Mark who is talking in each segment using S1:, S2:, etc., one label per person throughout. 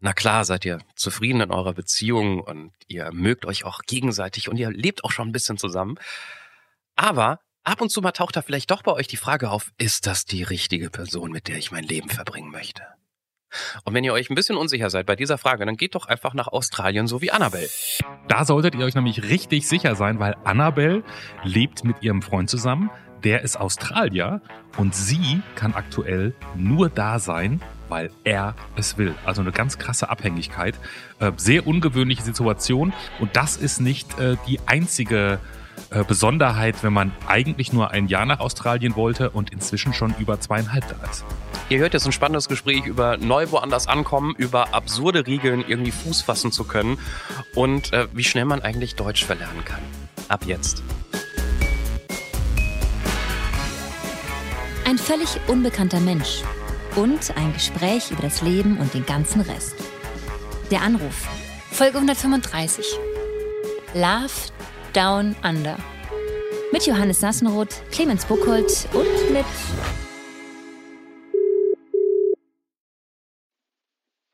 S1: Na klar, seid ihr zufrieden in eurer Beziehung und ihr mögt euch auch gegenseitig und ihr lebt auch schon ein bisschen zusammen. Aber ab und zu mal taucht da vielleicht doch bei euch die Frage auf, ist das die richtige Person, mit der ich mein Leben verbringen möchte? Und wenn ihr euch ein bisschen unsicher seid bei dieser Frage, dann geht doch einfach nach Australien, so wie Annabelle.
S2: Da solltet ihr euch nämlich richtig sicher sein, weil Annabelle lebt mit ihrem Freund zusammen. Der ist Australier und sie kann aktuell nur da sein, weil er es will. Also eine ganz krasse Abhängigkeit. Äh, sehr ungewöhnliche Situation. Und das ist nicht äh, die einzige äh, Besonderheit, wenn man eigentlich nur ein Jahr nach Australien wollte und inzwischen schon über zweieinhalb da ist.
S1: Ihr hört jetzt ein spannendes Gespräch über neu woanders ankommen, über absurde Regeln irgendwie Fuß fassen zu können und äh, wie schnell man eigentlich Deutsch verlernen kann. Ab jetzt.
S3: Ein völlig unbekannter Mensch und ein Gespräch über das Leben und den ganzen Rest. Der Anruf. Folge 135. Love Down Under. Mit Johannes Nassenroth, Clemens Buchholz und mit.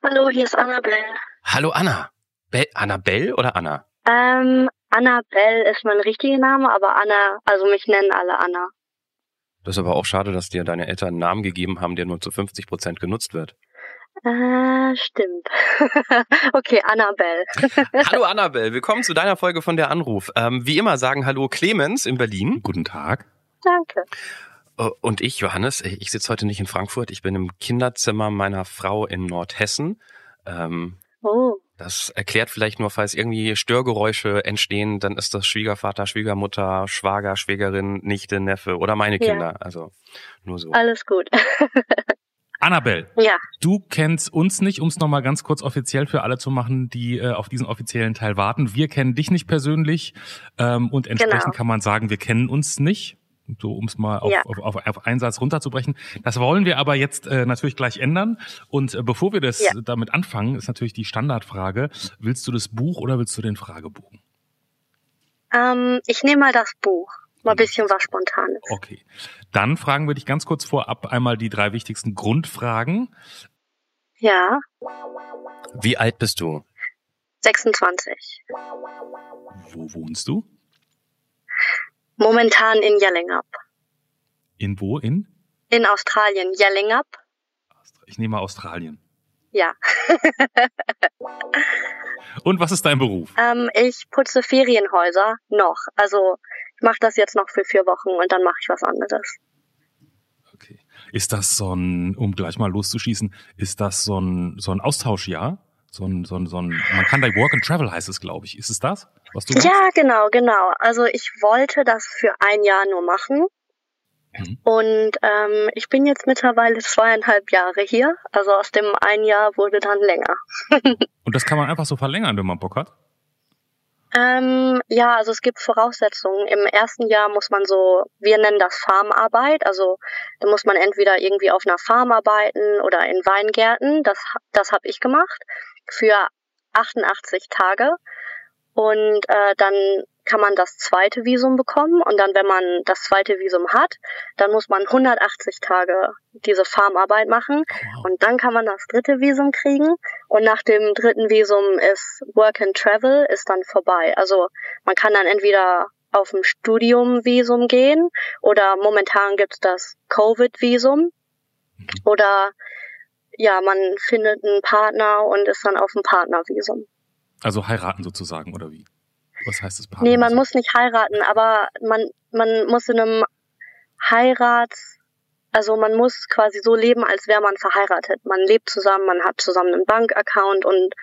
S4: Hallo, hier ist Annabelle.
S1: Hallo Anna. Be Annabelle oder Anna?
S4: Ähm, Annabelle ist mein richtiger Name, aber Anna, also mich nennen alle Anna.
S1: Das ist aber auch schade, dass dir deine Eltern einen Namen gegeben haben, der nur zu 50 Prozent genutzt wird.
S4: Äh, stimmt. okay, Annabelle.
S1: hallo Annabelle, willkommen zu deiner Folge von der Anruf. Ähm, wie immer sagen Hallo Clemens in Berlin.
S2: Guten Tag.
S4: Danke.
S1: Äh, und ich, Johannes, ich sitze heute nicht in Frankfurt, ich bin im Kinderzimmer meiner Frau in Nordhessen. Ähm,
S4: oh.
S1: Das erklärt vielleicht nur, falls irgendwie Störgeräusche entstehen, dann ist das Schwiegervater, Schwiegermutter, Schwager, Schwägerin, Nichte, Neffe oder meine Kinder. Ja. Also nur so.
S4: Alles gut.
S2: Annabelle,
S4: ja.
S2: du kennst uns nicht, um es nochmal ganz kurz offiziell für alle zu machen, die äh, auf diesen offiziellen Teil warten. Wir kennen dich nicht persönlich ähm, und entsprechend genau. kann man sagen, wir kennen uns nicht so um es mal auf, ja. auf, auf, auf einen Satz runterzubrechen. Das wollen wir aber jetzt äh, natürlich gleich ändern. Und äh, bevor wir das ja. damit anfangen, ist natürlich die Standardfrage, willst du das Buch oder willst du den Fragebogen?
S4: Ähm, ich nehme mal das Buch. Mal ein bisschen was Spontanes.
S2: Okay. Dann fragen wir dich ganz kurz vorab einmal die drei wichtigsten Grundfragen.
S4: Ja.
S1: Wie alt bist du?
S4: 26.
S2: Wo wohnst du?
S4: Momentan in Yellingap.
S2: In wo? In?
S4: In Australien. Yellingap.
S2: Ich nehme Australien.
S4: Ja.
S2: Und was ist dein Beruf?
S4: Ähm, ich putze Ferienhäuser noch. Also ich mache das jetzt noch für vier Wochen und dann mache ich was anderes.
S2: Okay. Ist das so ein, um gleich mal loszuschießen, ist das so ein, so ein Austauschjahr? So ein, so ein, so ein, man kann da Work and Travel heißt es, glaube ich. Ist es das, was du
S4: machst? Ja, genau, genau. Also ich wollte das für ein Jahr nur machen. Mhm. Und ähm, ich bin jetzt mittlerweile zweieinhalb Jahre hier. Also aus dem ein Jahr wurde dann länger.
S2: Und das kann man einfach so verlängern, wenn man Bock hat?
S4: Ähm, ja, also es gibt Voraussetzungen. Im ersten Jahr muss man so, wir nennen das Farmarbeit. Also da muss man entweder irgendwie auf einer Farm arbeiten oder in Weingärten. Das, das habe ich gemacht für 88 Tage. Und äh, dann kann man das zweite Visum bekommen. Und dann, wenn man das zweite Visum hat, dann muss man 180 Tage diese Farmarbeit machen. Wow. Und dann kann man das dritte Visum kriegen. Und nach dem dritten Visum ist Work and Travel ist dann vorbei. Also man kann dann entweder auf ein Studiumvisum gehen oder momentan gibt's das Covid-Visum mhm. oder ja, man findet einen Partner und ist dann auf dem Partnervisum.
S2: Also heiraten sozusagen, oder wie? Was heißt das Partner?
S4: Nee, man muss nicht heiraten, aber man, man muss in einem Heirats, also man muss quasi so leben, als wäre man verheiratet. Man lebt zusammen, man hat zusammen einen Bankaccount und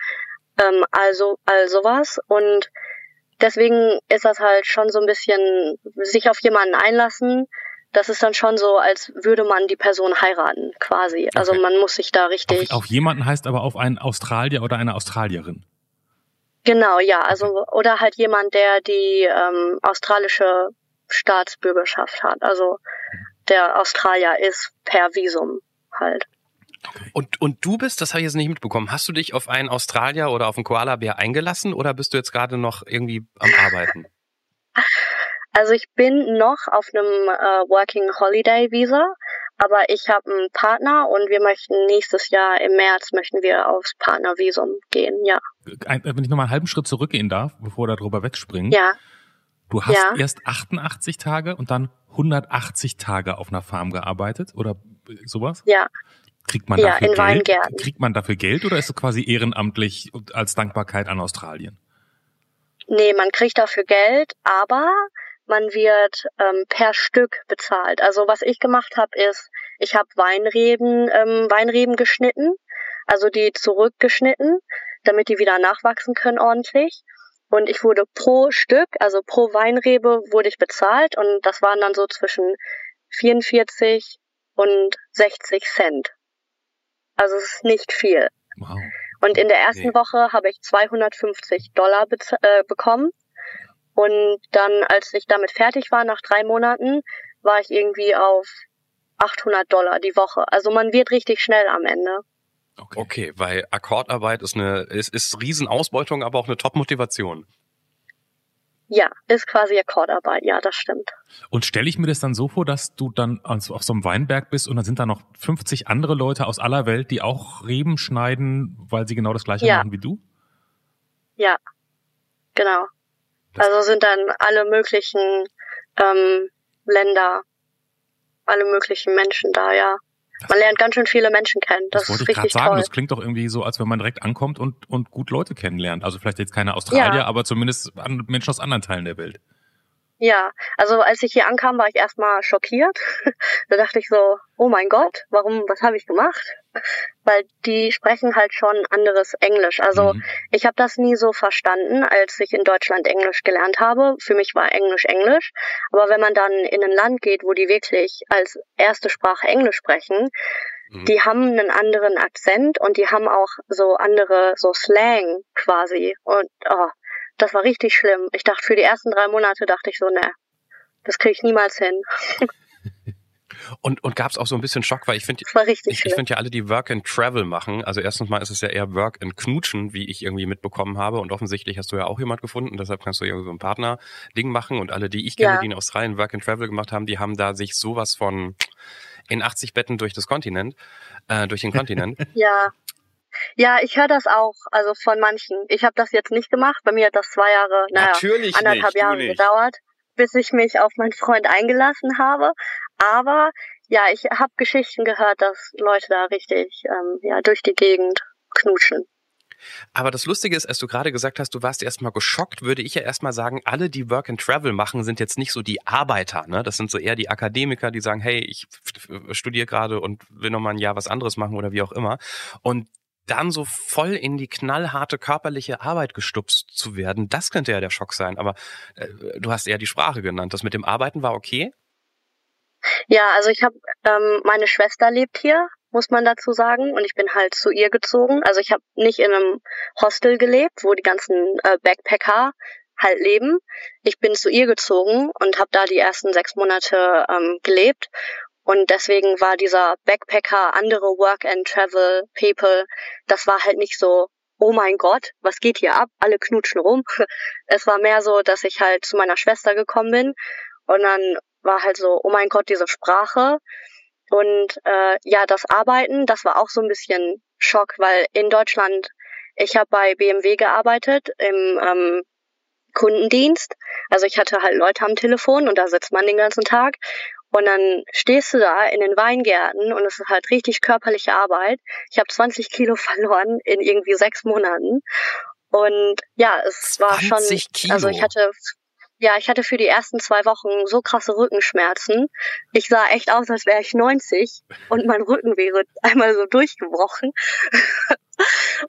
S4: ähm, also all sowas. Und deswegen ist das halt schon so ein bisschen sich auf jemanden einlassen, das ist dann schon so, als würde man die Person heiraten, quasi. Also okay. man muss sich da richtig.
S2: Auf, auf, jemanden heißt aber auf einen Australier oder eine Australierin.
S4: Genau, ja. Also oder halt jemand, der die ähm, australische Staatsbürgerschaft hat. Also der Australier ist per Visum halt.
S1: Okay. Und, und du bist, das habe ich jetzt nicht mitbekommen, hast du dich auf einen Australier oder auf einen Koala-Bär eingelassen oder bist du jetzt gerade noch irgendwie am Arbeiten?
S4: Also ich bin noch auf einem äh, Working Holiday Visa, Aber ich habe einen Partner und wir möchten nächstes Jahr im März möchten wir aufs Partnervisum gehen, ja.
S2: Wenn ich nochmal einen halben Schritt zurückgehen darf, bevor wir darüber wegspringen.
S4: Ja.
S2: Du hast
S4: Ja.
S2: erst 88 Tage und dann 180 Tage auf einer Farm gearbeitet oder sowas?
S4: Ja,
S2: Kriegt man
S4: Ja,
S2: dafür
S4: in
S2: Geld?
S4: Weingärten.
S2: Kriegt man dafür Geld oder ist es quasi ehrenamtlich als Dankbarkeit an Australien?
S4: nee, man kriegt dafür Geld, aber man wird ähm, per Stück bezahlt. Also was ich gemacht habe, ist, ich habe Weinreben, ähm, Weinreben geschnitten, also die zurückgeschnitten, damit die wieder nachwachsen können ordentlich. Und ich wurde pro Stück, also pro Weinrebe, wurde ich bezahlt und das waren dann so zwischen 44 und 60 Cent. Also es ist nicht viel.
S2: Wow.
S4: Und in der ersten
S1: Nee.
S4: Woche habe ich 250 Dollar äh, bekommen. Und dann, als ich damit fertig war, nach drei Monaten, war ich irgendwie auf 800 Dollar die Woche. Also man wird richtig schnell am Ende.
S2: Okay.
S1: Okay, weil Akkordarbeit ist eine, ist, ist Riesenausbeutung, aber auch eine Top-Motivation.
S4: Ja, ist quasi Akkordarbeit. Ja, das stimmt.
S2: Und stelle ich mir das dann so vor, dass du dann also auf so einem Weinberg bist und dann sind da noch 50 andere Leute aus aller Welt, die auch Reben schneiden, weil sie genau das gleiche
S4: Ja.
S2: machen wie du?
S4: Ja, genau. Also sind dann alle möglichen ähm, Länder, alle möglichen Menschen da, ja.
S2: Das-
S4: Man lernt ganz schön viele Menschen kennen. Das,
S2: Das, wollte ich gerade sagen.
S4: toll.
S2: Das klingt doch irgendwie so, als wenn man direkt ankommt und, und gut Leute kennenlernt. Also vielleicht jetzt keine Australier,
S4: Ja.
S2: aber zumindest Menschen aus anderen Teilen der Welt.
S4: Ja, also als ich hier ankam, war ich erstmal schockiert. da dachte ich so, oh mein Gott, warum, was habe ich gemacht? Weil die sprechen halt schon anderes Englisch. Also
S2: Mhm.
S4: ich habe das nie so verstanden, als ich in Deutschland Englisch gelernt habe. Für mich war Englisch Englisch. Aber wenn man dann in ein Land geht, wo die wirklich als erste Sprache Englisch sprechen,
S1: Mhm.
S4: die haben einen anderen Akzent und die haben auch so andere, so Slang quasi. Und oh, das war richtig schlimm. Ich dachte, für die ersten drei Monate dachte ich so, ne, das kriege ich niemals hin.
S1: Und, und gab es auch so ein bisschen Schock, weil ich finde, ich, ich finde ja alle, die Work and Travel machen, also erstens mal ist es ja eher Work and Knutschen, wie ich irgendwie mitbekommen habe und offensichtlich hast du ja auch jemand gefunden, deshalb kannst du irgendwie so ein Partner-Ding machen und alle, die ich kenne,
S4: Ja.
S1: die in Australien Work and Travel gemacht haben, die haben da sich sowas von in 80 Betten durch das Kontinent, äh, durch den Kontinent.
S4: Ja. Ja, ich höre das auch, also von manchen. Ich habe das jetzt nicht gemacht. Bei mir hat das zwei Jahre, naja,
S1: Natürlich
S4: anderthalb
S1: nicht,
S4: Jahre
S1: nicht.
S4: gedauert, bis ich mich auf meinen Freund eingelassen habe. Aber ja, ich habe Geschichten gehört, dass Leute da richtig ähm, ja, durch die Gegend knutschen.
S1: Aber das Lustige ist, als du gerade gesagt hast, du warst erstmal geschockt, würde ich ja erstmal sagen, alle, die Work and Travel machen, sind jetzt nicht so die Arbeiter. Ne? Das sind so eher die Akademiker, die sagen, hey, ich studiere gerade und will noch mal ein Jahr was anderes machen oder wie auch immer. Und dann so voll in die knallharte körperliche Arbeit gestupst zu werden, das könnte ja der Schock sein. Aber äh, du hast eher die Sprache genannt. Das mit dem Arbeiten war okay.
S4: Ja, also ich habe, ähm, meine Schwester lebt hier, muss man dazu sagen, und ich bin halt zu ihr gezogen. Also ich habe nicht in einem Hostel gelebt, wo die ganzen äh, Backpacker halt leben. Ich bin zu ihr gezogen und habe da die ersten sechs Monate ähm, gelebt. Und deswegen war dieser Backpacker, andere Work and Travel People, das war halt nicht so, oh mein Gott, was geht hier ab? Alle knutschen rum. Es war mehr so, dass ich halt zu meiner Schwester gekommen bin und dann war halt so, oh mein Gott, diese Sprache. Und äh, ja, das Arbeiten, das war auch so ein bisschen Schock, weil in Deutschland, ich habe bei BMW gearbeitet im ähm, Kundendienst. Also ich hatte halt Leute am Telefon und da sitzt man den ganzen Tag. Und dann stehst du da in den Weingärten und es ist halt richtig körperliche Arbeit. Ich habe 20 Kilo verloren in irgendwie sechs Monaten. Und ja, es war schon,
S1: 20 Kilo.
S4: also ich hatte ja, ich hatte für die ersten zwei Wochen so krasse Rückenschmerzen. Ich sah echt aus, als wäre ich 90 und mein Rücken wäre einmal so durchgebrochen.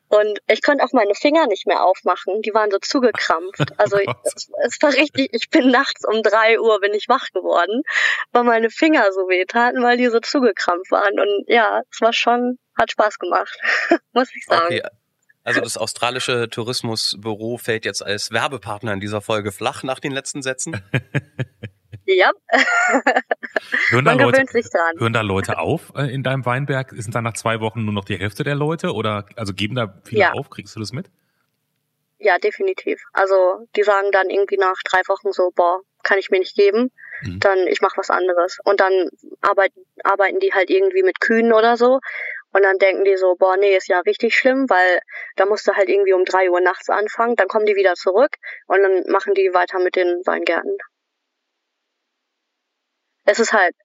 S4: Und ich konnte auch meine Finger nicht mehr aufmachen. Die waren so zugekrampft. Also
S2: Gott.
S4: es, es war richtig, ich bin nachts um drei Uhr bin ich wach geworden, weil meine Finger so weh taten, weil die so zugekrampft waren. Und ja, es war schon, hat Spaß gemacht, muss ich sagen.
S1: Okay. Also das australische Tourismusbüro fällt jetzt als Werbepartner in dieser Folge flach nach den letzten Sätzen.
S4: Ja,
S2: Hören da,
S4: man
S2: Leute,
S4: gewöhnt sich dran.
S2: hören da Leute auf äh, in deinem Weinberg? Sind da nach zwei Wochen nur noch die Hälfte der Leute oder also geben da viele
S4: Ja.
S2: auf? Kriegst du das mit?
S4: Ja, definitiv. Also die sagen dann irgendwie nach drei Wochen so, boah, kann ich mir nicht geben. mhm. dann ich mache was anderes. Und dann arbeiten, arbeiten die halt irgendwie mit Kühen oder so. Und dann denken die so, boah, nee, ist ja richtig schlimm, weil da musst du halt irgendwie um drei Uhr nachts anfangen, dann kommen die wieder zurück und dann machen die weiter mit den Weingärten. Es ist halt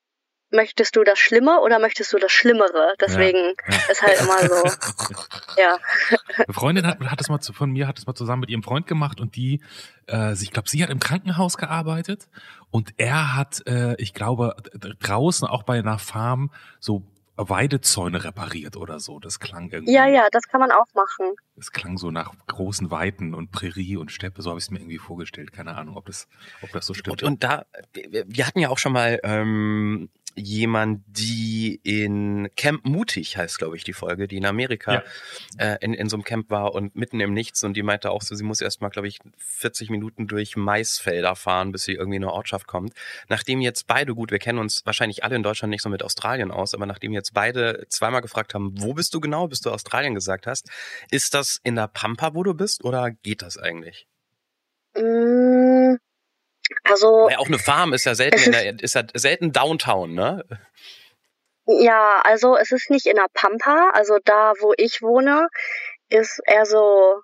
S4: möchtest du das Schlimme oder möchtest du das Schlimmere? Deswegen ja, ist halt immer so. ja.
S2: Eine Freundin hat, hat es mal zu, von mir, hat es mal zusammen mit ihrem Freund gemacht und die, äh, ich glaube, sie hat im Krankenhaus gearbeitet und er hat, äh, ich glaube, draußen auch bei einer Farm so Weidezäune repariert oder so. Das klang irgendwie.
S4: Ja, ja, das kann man auch machen.
S2: Es klang so nach großen Weiten und Prärie und Steppe. So habe ich es mir irgendwie vorgestellt. Keine Ahnung, ob das, ob das so stimmt.
S1: Und, und da, wir hatten ja auch schon mal ähm, jemand, die in Camp Mutig heißt, glaube ich, die Folge, die in Amerika ja. äh, in, in so einem Camp war und mitten im Nichts und die meinte auch so, sie muss erst mal, glaube ich, 40 Minuten durch Maisfelder fahren, bis sie irgendwie in eine Ortschaft kommt. Nachdem jetzt beide, gut, wir kennen uns wahrscheinlich alle in Deutschland nicht so mit Australien aus, aber nachdem jetzt beide zweimal gefragt haben, wo bist du genau, bis du Australien gesagt hast, ist das in der Pampa, wo du bist oder geht das eigentlich?
S4: Mm also.
S1: Weil auch eine Farm ist ja selten in der, ist ja selten Downtown, ne?
S4: Ja, also es ist nicht in der Pampa, also da, wo ich wohne, ist eher so,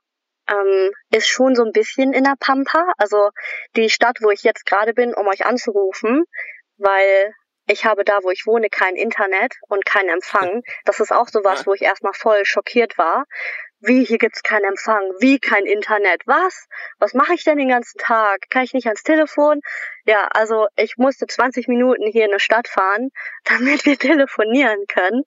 S4: ähm, ist schon so ein bisschen in der Pampa. Also die Stadt, wo ich jetzt gerade bin, um euch anzurufen, weil ich habe da, wo ich wohne, kein Internet und keinen Empfang. Das ist auch sowas, wo ich erstmal voll schockiert war, wie, hier gibt's keinen Empfang. Wie, kein Internet? Was? Was mache ich denn den ganzen Tag? Kann ich nicht ans Telefon? Ja, also ich musste 20 Minuten hier in eine Stadt fahren, damit wir telefonieren können.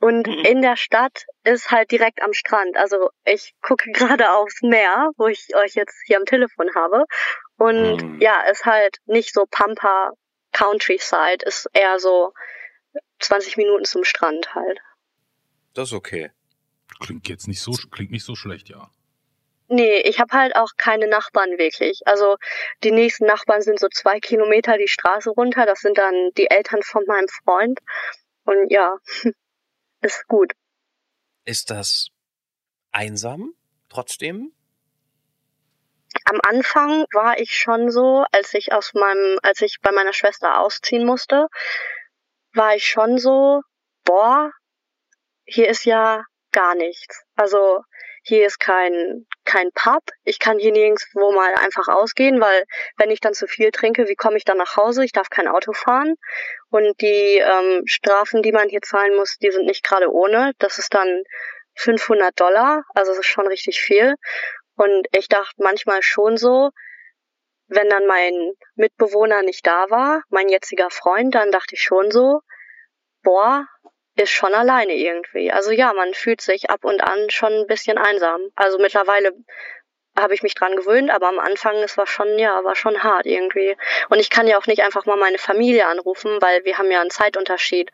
S4: Und mhm. in der Stadt ist halt direkt am Strand. Also ich gucke gerade aufs Meer, wo ich euch jetzt hier am Telefon habe. Und mhm. ja, ist halt nicht so Pampa Countryside, ist eher so 20 Minuten zum Strand halt.
S1: Das ist okay.
S2: Klingt jetzt nicht so, klingt nicht so schlecht, ja.
S4: Nee, ich habe halt auch keine Nachbarn wirklich. Also die nächsten Nachbarn sind so zwei Kilometer die Straße runter. Das sind dann die Eltern von meinem Freund. Und ja, ist gut.
S1: Ist das einsam trotzdem?
S4: Am Anfang war ich schon so, als ich aus meinem, als ich bei meiner Schwester ausziehen musste, war ich schon so, boah, hier ist ja gar nichts. Also hier ist kein, kein Pub. Ich kann hier nirgendwo mal einfach ausgehen, weil wenn ich dann zu viel trinke, wie komme ich dann nach Hause? Ich darf kein Auto fahren. Und die ähm, Strafen, die man hier zahlen muss, die sind nicht gerade ohne. Das ist dann 500 Dollar. Also das ist schon richtig viel. Und ich dachte manchmal schon so, wenn dann mein Mitbewohner nicht da war, mein jetziger Freund, dann dachte ich schon so, boah, ist schon alleine irgendwie. Also ja, man fühlt sich ab und an schon ein bisschen einsam. Also mittlerweile habe ich mich dran gewöhnt, aber am Anfang es war schon ja, war schon hart irgendwie. Und ich kann ja auch nicht einfach mal meine Familie anrufen, weil wir haben ja einen Zeitunterschied.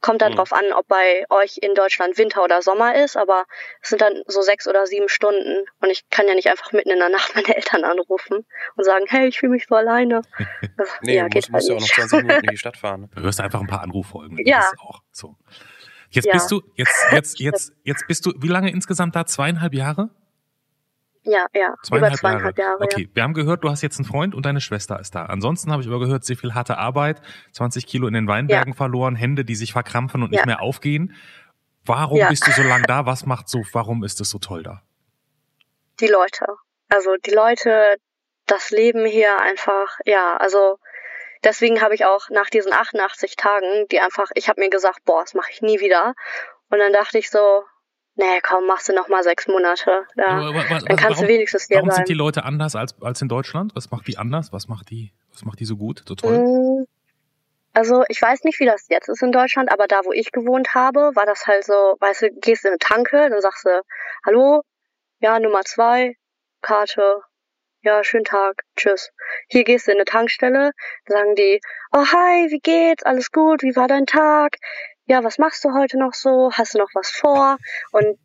S4: Kommt dann mhm. drauf an, ob bei euch in Deutschland Winter oder Sommer ist, aber es sind dann so sechs oder sieben Stunden und ich kann ja nicht einfach mitten in der Nacht meine Eltern anrufen und sagen, hey, ich fühle mich so alleine.
S1: nee, ja, du musst, musst ja auch noch 20 Minuten in die Stadt fahren.
S2: Du hörst einfach ein paar Anruffolgen.
S4: Ja.
S2: auch so. Jetzt ja. bist du, jetzt, jetzt, jetzt, jetzt bist du, wie lange insgesamt da? Zweieinhalb Jahre?
S4: Ja, ja.
S2: Zweieinhalb, über zweieinhalb Jahre. Jahre okay, ja. wir haben gehört, du hast jetzt einen Freund und deine Schwester ist da. Ansonsten habe ich aber gehört, sehr viel harte Arbeit, 20 Kilo in den Weinbergen ja. verloren, Hände, die sich verkrampfen und ja. nicht mehr aufgehen. Warum bist du so lange da? Was macht so, warum ist es so toll da?
S4: Die Leute. Also die Leute, das Leben hier einfach, ja, also deswegen habe ich auch nach diesen 88 Tagen, die einfach, ich habe mir gesagt, boah, das mache ich nie wieder. Und dann dachte ich so, nee, komm, machst du noch mal sechs Monate. Ja. Aber, aber, dann kannst
S2: warum,
S4: du wenigstens hier
S2: warum
S4: sein.
S2: sind die Leute anders als, als in Deutschland? Was macht die anders? Was macht die, was macht die so gut, so toll?
S4: Mm, also ich weiß nicht, wie das jetzt ist in Deutschland, aber da, wo ich gewohnt habe, war das halt so, weißt du, gehst in eine Tanke, dann sagst du, hallo, ja, Nummer zwei, Karte, ja, schönen Tag, tschüss. Hier gehst du in eine Tankstelle, sagen die, oh hi, wie geht's, alles gut, wie war dein Tag? Ja, was machst du heute noch so? Hast du noch was vor? Und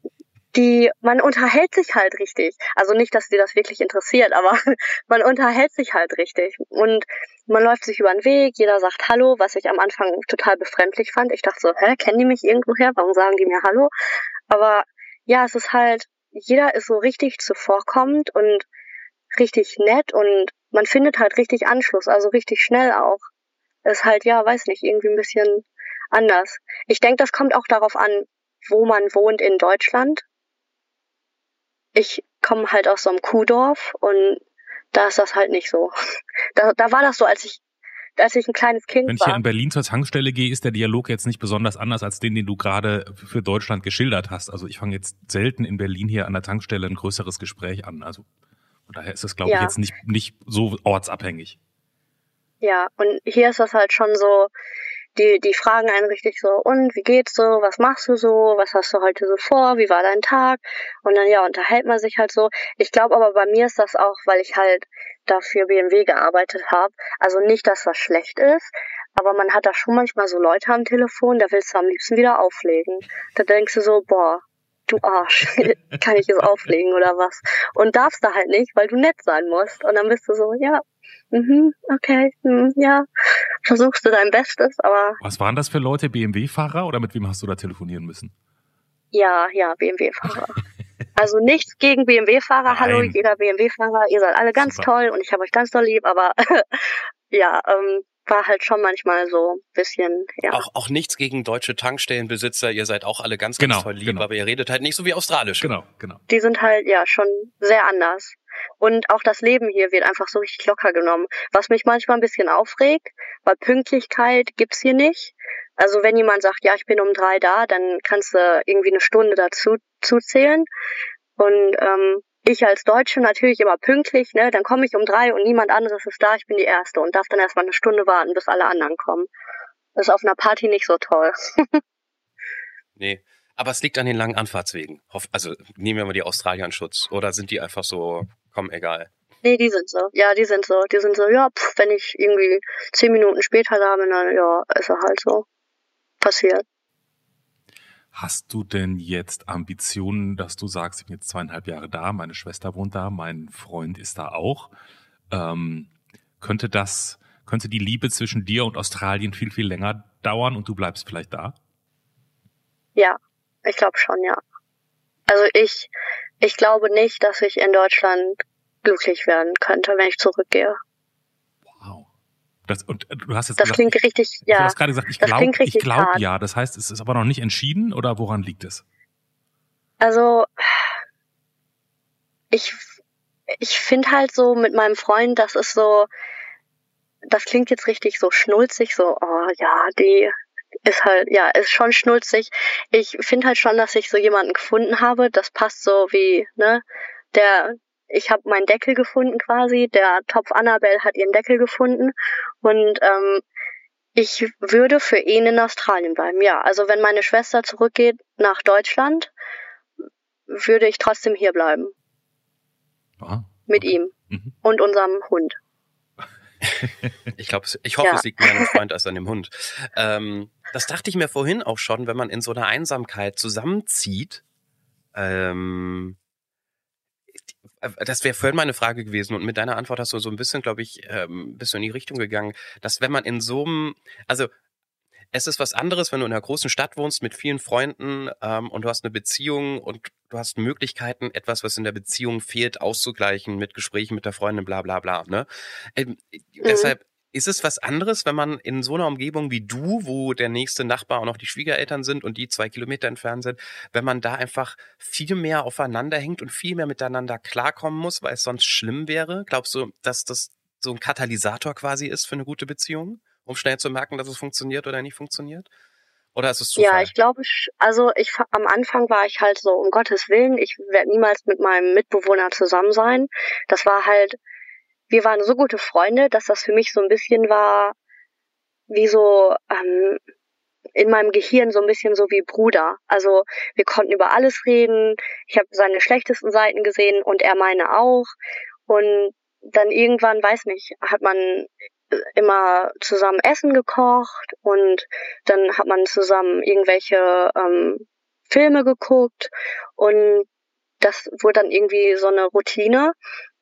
S4: die, man unterhält sich halt richtig. Also nicht, dass dir das wirklich interessiert, aber man unterhält sich halt richtig. Und man läuft sich über den Weg, jeder sagt Hallo, was ich am Anfang total befremdlich fand. Ich dachte so, hä, kennen die mich irgendwoher? Warum sagen die mir Hallo? Aber ja, es ist halt, jeder ist so richtig zuvorkommend und richtig nett und man findet halt richtig Anschluss, also richtig schnell auch. ist halt, ja, weiß nicht, irgendwie ein bisschen anders. Ich denke, das kommt auch darauf an, wo man wohnt in Deutschland. Ich komme halt aus so einem Kuhdorf und da ist das halt nicht so. Da, da war das so, als ich als ich ein kleines Kind war.
S2: Wenn ich hier in Berlin zur Tankstelle gehe, ist der Dialog jetzt nicht besonders anders als den, den du gerade für Deutschland geschildert hast. Also ich fange jetzt selten in Berlin hier an der Tankstelle ein größeres Gespräch an. Also von daher ist das, glaube ja. ich, jetzt nicht, nicht so ortsabhängig.
S4: Ja, und hier ist das halt schon so, die, die fragen einen richtig so, und wie geht's so, was machst du so, was hast du heute so vor, wie war dein Tag? Und dann ja, unterhält man sich halt so. Ich glaube aber bei mir ist das auch, weil ich halt dafür BMW gearbeitet habe. Also nicht, dass das schlecht ist, aber man hat da schon manchmal so Leute am Telefon, da willst du am liebsten wieder auflegen. Da denkst du so, boah, du Arsch, kann ich es auflegen oder was? Und darfst da halt nicht, weil du nett sein musst. Und dann bist du so, ja, mhm, okay, mh, ja, versuchst du dein Bestes, aber.
S2: Was waren das für Leute, BMW-Fahrer oder mit wem hast du da telefonieren müssen?
S4: Ja, ja, BMW-Fahrer. Also nichts gegen BMW-Fahrer, hallo, jeder BMW-Fahrer, ihr seid alle ganz Super. toll und ich habe euch ganz doll lieb, aber ja, ähm, war halt schon manchmal so bisschen, ja.
S1: Auch, auch nichts gegen deutsche Tankstellenbesitzer, ihr seid auch alle ganz, ganz genau, toll lieb, genau. aber ihr redet halt nicht so wie australisch.
S2: Genau, genau.
S4: Die sind halt, ja, schon sehr anders. Und auch das Leben hier wird einfach so richtig locker genommen. Was mich manchmal ein bisschen aufregt, weil Pünktlichkeit gibt's hier nicht. Also wenn jemand sagt, ja, ich bin um drei da, dann kannst du irgendwie eine Stunde dazu zuzählen. Und ähm, ich als Deutsche natürlich immer pünktlich, ne? Dann komme ich um drei und niemand anderes ist da, ich bin die Erste und darf dann erstmal eine Stunde warten, bis alle anderen kommen. Das ist auf einer Party nicht so toll.
S1: nee. Aber es liegt an den langen Anfahrtswegen. Also nehmen wir mal die Australier in Schutz. Oder sind die einfach so, komm, egal.
S4: Nee, die sind so. Ja, die sind so. Die sind so, ja, pff, wenn ich irgendwie zehn Minuten später da bin, dann ja, ist er halt so. Passiert.
S2: Hast du denn jetzt Ambitionen, dass du sagst, ich bin jetzt zweieinhalb Jahre da, meine Schwester wohnt da, mein Freund ist da auch? Ähm, könnte das, könnte die Liebe zwischen dir und Australien viel, viel länger dauern und du bleibst vielleicht da?
S4: Ja, ich glaube schon, ja. Also ich, ich glaube nicht, dass ich in Deutschland glücklich werden könnte, wenn ich zurückgehe.
S2: Das, und äh, du hast jetzt
S4: das gesagt, klingt richtig, ja.
S2: Du hast gerade gesagt, ich glaube ich glaub, ja. Das heißt, es ist aber noch nicht entschieden oder woran liegt es?
S4: Also, ich, ich finde halt so mit meinem Freund, das ist so, das klingt jetzt richtig so schnulzig, so, oh ja, die, ist halt, ja, ist schon schnulzig. Ich finde halt schon, dass ich so jemanden gefunden habe. Das passt so wie, ne, der, ich habe meinen Deckel gefunden quasi. Der Topf Annabelle hat ihren Deckel gefunden. Und ähm, ich würde für ihn in Australien bleiben, ja. Also wenn meine Schwester zurückgeht nach Deutschland, würde ich trotzdem hier bleiben. Ah, Mit ihm mhm. und unserem Hund.
S1: ich glaube, ich hoffe, ja. es liegt mehr an dem Freund als an dem Hund. Ähm, das dachte ich mir vorhin auch schon, wenn man in so einer Einsamkeit zusammenzieht. Ähm, das wäre vorhin meine Frage gewesen und mit deiner Antwort hast du so ein bisschen, glaube ich, ähm, bist du in die Richtung gegangen, dass wenn man in so einem, also es ist was anderes, wenn du in einer großen Stadt wohnst mit vielen Freunden ähm, und du hast eine Beziehung und du hast Möglichkeiten, etwas, was in der Beziehung fehlt, auszugleichen mit Gesprächen mit der Freundin, bla bla bla. Ne? Ähm, mhm. Deshalb ist es was anderes, wenn man in so einer Umgebung wie du, wo der nächste Nachbar auch noch die Schwiegereltern sind und die zwei Kilometer entfernt sind, wenn man da einfach viel mehr aufeinander hängt und viel mehr miteinander klarkommen muss, weil es sonst schlimm wäre? Glaubst du, dass das so ein Katalysator quasi ist für eine gute Beziehung? um schnell zu merken, dass es funktioniert oder nicht funktioniert? Oder ist es Zufall?
S4: Ja, ich glaube, also ich am Anfang war ich halt so, um Gottes Willen, ich werde niemals mit meinem Mitbewohner zusammen sein. Das war halt, wir waren so gute Freunde, dass das für mich so ein bisschen war, wie so ähm, in meinem Gehirn so ein bisschen so wie Bruder. Also wir konnten über alles reden. Ich habe seine schlechtesten Seiten gesehen und er meine auch. Und dann irgendwann, weiß nicht, hat man immer zusammen Essen gekocht und dann hat man zusammen irgendwelche ähm, Filme geguckt und das wurde dann irgendwie so eine Routine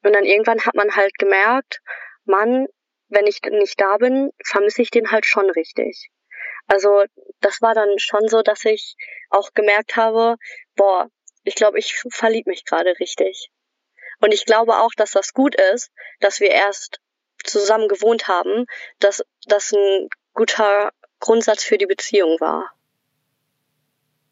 S4: und dann irgendwann hat man halt gemerkt, Mann, wenn ich nicht da bin, vermisse ich den halt schon richtig. Also das war dann schon so, dass ich auch gemerkt habe, boah, ich glaube, ich verlieb mich gerade richtig. Und ich glaube auch, dass das gut ist, dass wir erst zusammen gewohnt haben, dass das ein guter Grundsatz für die Beziehung war.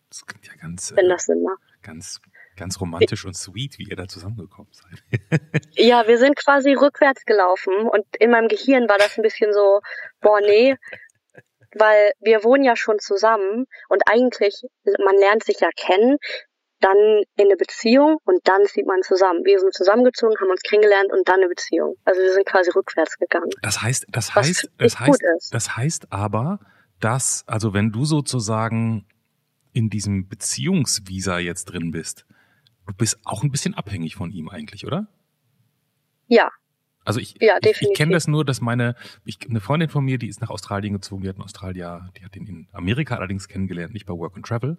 S2: Das klingt ja ganz,
S4: wenn
S2: äh,
S4: das Sinn macht.
S2: ganz, ganz romantisch und sweet, wie ihr da zusammengekommen seid.
S4: Ja, wir sind quasi rückwärts gelaufen und in meinem Gehirn war das ein bisschen so, boah, nee, weil wir wohnen ja schon zusammen und eigentlich, man lernt sich ja kennen, dann in eine Beziehung und dann zieht man zusammen. Wir sind zusammengezogen, haben uns kennengelernt und dann eine Beziehung. Also wir sind quasi rückwärts gegangen.
S2: Das heißt, das heißt, das heißt, das heißt aber, dass, also wenn du sozusagen in diesem Beziehungsvisa jetzt drin bist, du bist auch ein bisschen abhängig von ihm eigentlich, oder?
S4: Ja,
S2: Also ich,
S4: Ja,
S2: ich, ich kenne das nur, dass meine, ich, eine Freundin von mir, die ist nach Australien gezogen, die hat in Australien, die hat ihn in Amerika allerdings kennengelernt, nicht bei Work and Travel.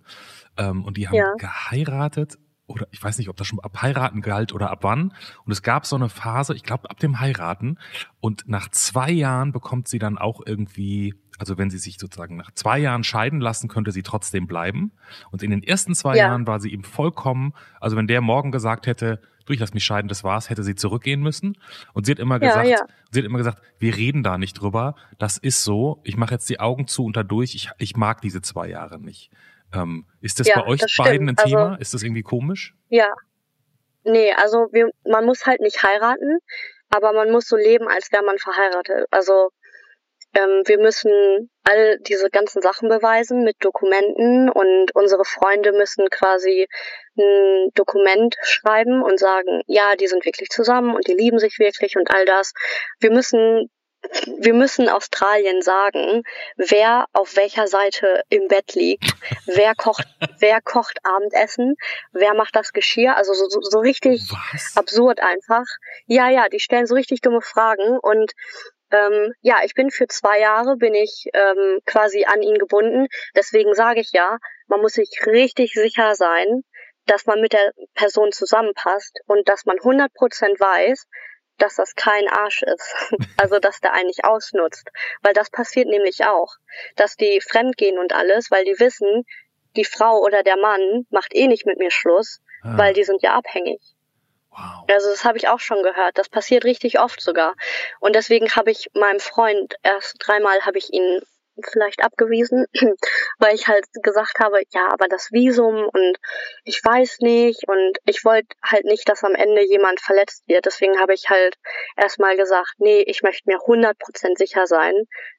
S2: Ähm, und die haben
S4: Ja.
S2: geheiratet, oder ich weiß nicht, ob das schon ab heiraten galt oder ab wann. Und es gab so eine Phase, ich glaube ab dem Heiraten. Und nach zwei Jahren bekommt sie dann auch irgendwie, also wenn sie sich sozusagen nach zwei Jahren scheiden lassen, könnte sie trotzdem bleiben. Und in den ersten zwei
S4: Ja.
S2: Jahren war sie ihm vollkommen, also wenn der morgen gesagt hätte, du, ich lass mich scheiden, das war's, hätte sie zurückgehen müssen. Und sie hat immer
S4: Ja,
S2: gesagt,
S4: ja.
S2: sie hat immer gesagt, wir reden da nicht drüber. Das ist so. Ich mache jetzt die Augen zu und dadurch. Ich, ich mag diese zwei Jahre nicht. Ähm, ist das bei euch
S4: das
S2: beiden ein.
S4: Also-
S2: Thema? Ist das irgendwie komisch?
S4: ja. Nee, also wir, man muss halt nicht heiraten, aber man muss so leben, als wäre man verheiratet. Also ähm, wir müssen all diese ganzen Sachen beweisen mit Dokumenten und unsere Freunde müssen quasi ein Dokument schreiben und sagen, ja, die sind wirklich zusammen und die lieben sich wirklich und all das. Wir müssen wir müssen Australien sagen, wer auf welcher Seite im Bett liegt, wer kocht, wer kocht Abendessen, wer macht das Geschirr, also so, so, so richtig
S2: Was?
S4: absurd einfach. Ja, ja, die stellen so richtig dumme Fragen und ähm, ja, ich bin für zwei Jahre bin ich ähm, quasi an ihn gebunden. Deswegen sage ich ja, man muss sich richtig sicher sein, dass man mit der Person zusammenpasst und dass man 100% weiß, dass das kein Arsch ist. Also, dass der einen nicht ausnutzt. Weil das passiert nämlich auch. Dass die fremdgehen und alles, weil die wissen, die Frau oder der Mann macht eh nicht mit mir Schluss,
S2: Ah,
S4: weil die sind ja abhängig.
S2: Wow.
S4: Also das habe ich auch schon gehört. Das passiert richtig oft sogar. Und deswegen habe ich meinem Freund erst dreimal habe ich ihn vielleicht abgewiesen, weil ich halt gesagt habe, ja, aber das Visum und ich weiß nicht und ich wollte halt nicht, dass am Ende jemand verletzt wird. Deswegen habe ich halt erstmal gesagt, nee, ich möchte mir 100% sicher sein,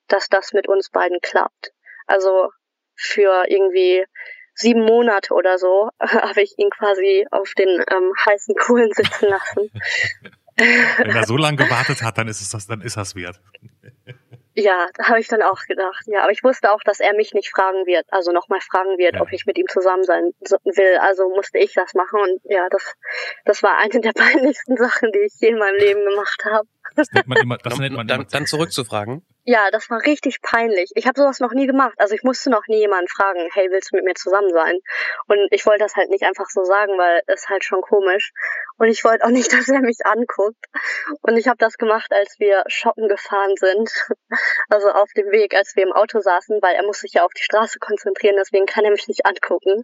S4: dass das mit uns beiden klappt. Also für irgendwie sieben Monate oder so habe ich ihn quasi auf den ähm, heißen Kohlen sitzen lassen.
S2: Wenn er so lange gewartet hat, dann ist es das, dann ist das wert.
S4: Ja, da habe ich dann auch gedacht. Ja, aber ich wusste auch, dass er mich nicht fragen wird, also nochmal fragen wird,
S2: Ja.
S4: ob ich mit ihm zusammen sein will. Also musste ich das machen und ja, das, das war eine der peinlichsten Sachen, die ich je in meinem Leben gemacht habe.
S2: Das nennt man immer, das nennt man
S1: dann,
S2: immer.
S1: dann zurückzufragen.
S4: Ja, das war richtig peinlich. Ich habe sowas noch nie gemacht. Also ich musste noch nie jemanden fragen, hey, willst du mit mir zusammen sein? Und ich wollte das halt nicht einfach so sagen, weil es halt schon komisch. Und ich wollte auch nicht, dass er mich anguckt. Und ich habe das gemacht, als wir shoppen gefahren sind. Also auf dem Weg, als wir im Auto saßen, weil er muss sich ja auf die Straße konzentrieren, deswegen kann er mich nicht angucken.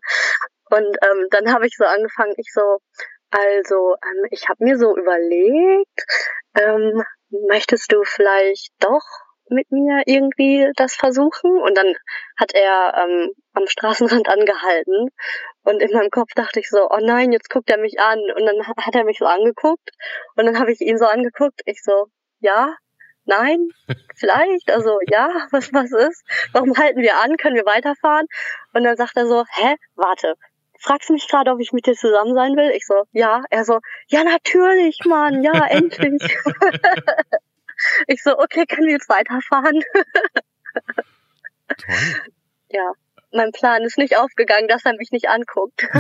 S4: Und ähm, dann habe ich so angefangen, ich so, also ähm, ich habe mir so überlegt, ähm, möchtest du vielleicht doch mit mir irgendwie das versuchen? Und dann hat er ähm, am Straßenrand angehalten und in meinem Kopf dachte ich so, oh nein, jetzt guckt er mich an. Und dann hat er mich so angeguckt und dann habe ich ihn so angeguckt. Ich so, ja, nein, vielleicht, also ja, was was ist? Warum halten wir an? Können wir weiterfahren? Und dann sagt er so, hä, warte. Fragst du mich gerade, ob ich mit dir zusammen sein will? Ich so, ja. Er so, ja, natürlich, Mann, ja, endlich. ich so, okay, können wir jetzt weiterfahren?
S2: Toll.
S4: Ja, mein Plan ist nicht aufgegangen, dass er mich nicht anguckt.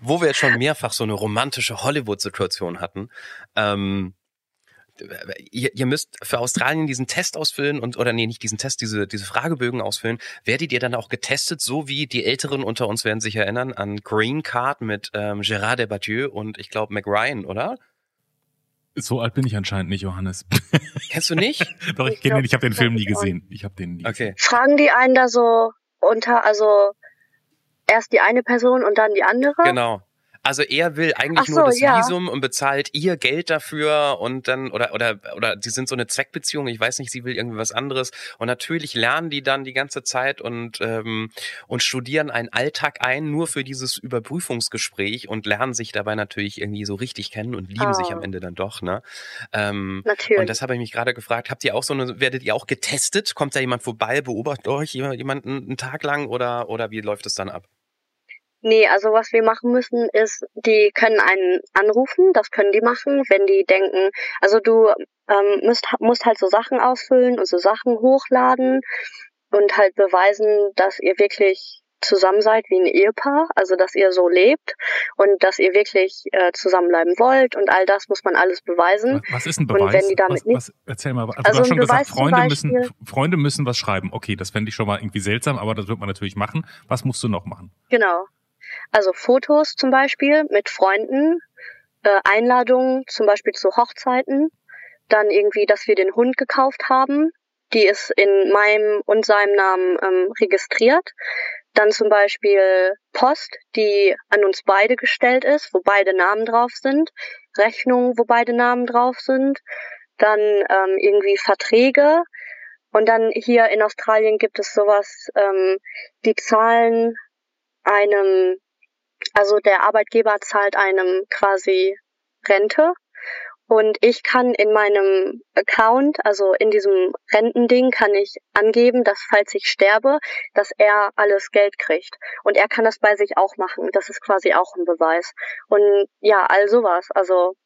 S1: Wo wir jetzt schon mehrfach so eine romantische Hollywood-Situation hatten. Ähm, ihr, ihr müsst für Australien diesen Test ausfüllen und oder nee, nicht diesen Test, diese diese Fragebögen ausfüllen. Werdet ihr dann auch getestet, so wie die Älteren unter uns werden sich erinnern an Green Card mit ähm, Gérard Depardieu und ich glaube Mac Ryan, oder?
S2: So alt bin ich anscheinend nicht, Johannes.
S1: Kennst du nicht?
S2: Doch, ich
S4: Ich
S2: kenne den, ich habe den Film nie gesehen. Ich habe den nie
S1: Okay.
S4: Fragen die einen da so unter, also erst die eine Person und dann die andere?
S1: Genau. Also er will eigentlich
S4: Ach
S1: nur
S4: so,
S1: das
S4: ja.
S1: Visum und bezahlt ihr Geld dafür und dann oder oder oder die sind so eine Zweckbeziehung. Ich weiß nicht, sie will irgendwie was anderes und natürlich lernen die dann die ganze Zeit und ähm, und studieren einen Alltag ein nur für dieses Überprüfungsgespräch und lernen sich dabei natürlich irgendwie so richtig kennen und lieben sich
S4: Ah.
S1: am Ende dann doch. Ne? Ähm,
S4: Natürlich.
S1: und das habe ich mich gerade gefragt. Habt ihr auch so eine? Werdet ihr auch getestet? Kommt da jemand vorbei, beobachtet euch jemanden einen Tag lang oder oder wie läuft es dann ab?
S4: Nee, also was wir machen müssen ist, die können einen anrufen, das können die machen, wenn die denken, also du ähm, musst, musst halt so Sachen ausfüllen und so Sachen hochladen und halt beweisen, dass ihr wirklich zusammen seid wie ein Ehepaar, also dass ihr so lebt und dass ihr wirklich äh, zusammenbleiben wollt und all das muss man alles beweisen.
S2: Was, ist ein
S4: Und
S2: Beweis?
S4: wenn die damit
S2: was,
S4: nicht-
S2: was, erzähl mal. Also,
S4: Also
S2: du hast schon gesagt,
S4: Beweis zum
S2: Freunde müssen, Freunde müssen was schreiben. Okay, das fände ich schon mal irgendwie seltsam, aber das wird man natürlich machen. Was musst du noch machen?
S4: Genau. Also Fotos zum Beispiel mit Freunden, äh, Einladungen zum Beispiel zu Hochzeiten, dann irgendwie, dass wir den Hund gekauft haben, die ist in meinem und seinem Namen ähm, registriert. Dann zum Beispiel Post, die an uns beide gestellt ist, wo beide Namen drauf sind. Rechnungen, wo beide Namen drauf sind. Dann ähm, irgendwie Verträge. Und dann hier in Australien gibt es sowas, ähm, die zahlen einem, also der Arbeitgeber zahlt einem quasi Rente und ich kann in meinem Account, also in diesem Rentending, kann ich angeben, dass falls ich sterbe, dass er alles Geld kriegt. Und er kann das bei sich auch machen. Das ist quasi auch ein Beweis. Und ja, all sowas. Also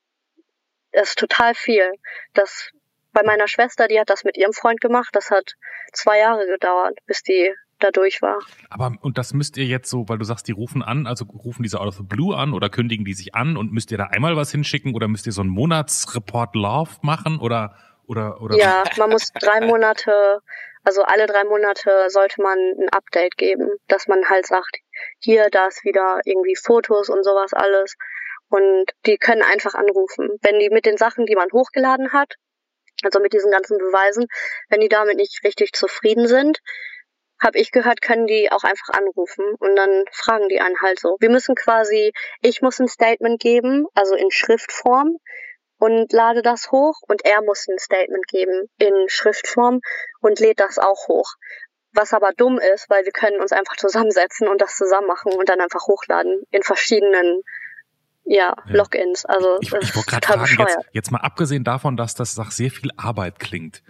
S4: das ist total viel. Das bei meiner Schwester, die hat das mit ihrem Freund gemacht. Das hat zwei Jahre gedauert, bis die da durch war.
S2: Aber, und das müsst ihr jetzt so, weil du sagst, die rufen an, also rufen diese Out of the Blue an oder kündigen die sich an und müsst ihr da einmal was hinschicken oder müsst ihr so einen Monatsreport Love machen oder, oder, oder?
S4: Ja, man muss drei Monate, also alle drei Monate sollte man ein Update geben, dass man halt sagt, hier, da ist wieder irgendwie Fotos und sowas alles. Und die können einfach anrufen. Wenn die mit den Sachen, die man hochgeladen hat, also mit diesen ganzen Beweisen, wenn die damit nicht richtig zufrieden sind, habe ich gehört, können die auch einfach anrufen und dann fragen die einen halt so. Wir müssen quasi, ich muss ein Statement geben, also in Schriftform und lade das hoch und er muss ein Statement geben in Schriftform und lädt das auch hoch. Was aber dumm ist, weil wir können uns einfach zusammensetzen und das zusammen machen und dann einfach hochladen in verschiedenen ja,
S2: Ja.
S4: Logins. Also
S2: Ich,
S4: das
S2: ich wollte gerade fragen, jetzt, jetzt mal abgesehen davon, dass das nach sehr viel Arbeit klingt.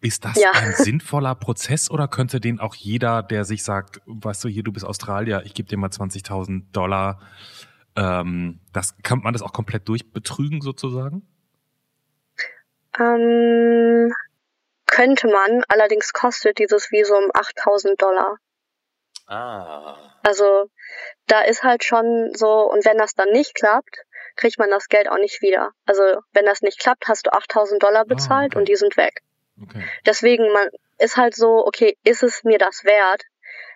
S2: Ist das
S4: Ja.
S2: ein sinnvoller Prozess oder könnte den auch jeder, der sich sagt, weißt du, hier, du bist Australier, ich gebe dir mal 20.000 Dollar, ähm, das kann man das auch komplett durchbetrügen sozusagen?
S4: Ähm, könnte man, allerdings kostet dieses Visum 8000 Dollar.
S1: Ah.
S4: Also da ist halt schon so, und wenn das dann nicht klappt, kriegt man das Geld auch nicht wieder. Also wenn das nicht klappt, hast du 8000 Dollar bezahlt
S2: okay.
S4: und die sind weg.
S2: Okay.
S4: Deswegen man ist halt so, okay, ist es mir das wert,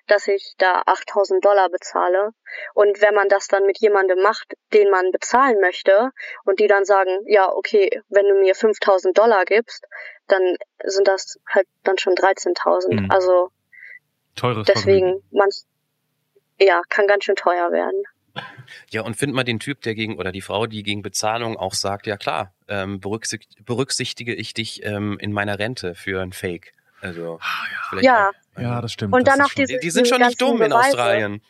S4: dass ich da 8000 Dollar bezahle? Und wenn man das dann mit jemandem macht, den man bezahlen möchte, und die dann sagen, ja, okay, wenn du mir 5000 Dollar gibst, dann sind das halt dann schon 13.000.
S2: Mhm.
S4: Also
S2: Teures
S4: deswegen, man, ja, kann ganz schön teuer werden.
S1: Ja, und find mal den Typ, der gegen, oder die Frau, die gegen Bezahlung auch sagt, ja klar, ähm, berücksichtige, berücksichtige ich dich ähm, in meiner Rente für ein Fake. Also, vielleicht
S4: Ja.
S1: auch,
S2: Ja, das stimmt.
S4: Und
S2: das
S4: dann auch
S2: schon-
S1: die, die sind schon nicht dumm in
S4: Beweise.
S1: Australien.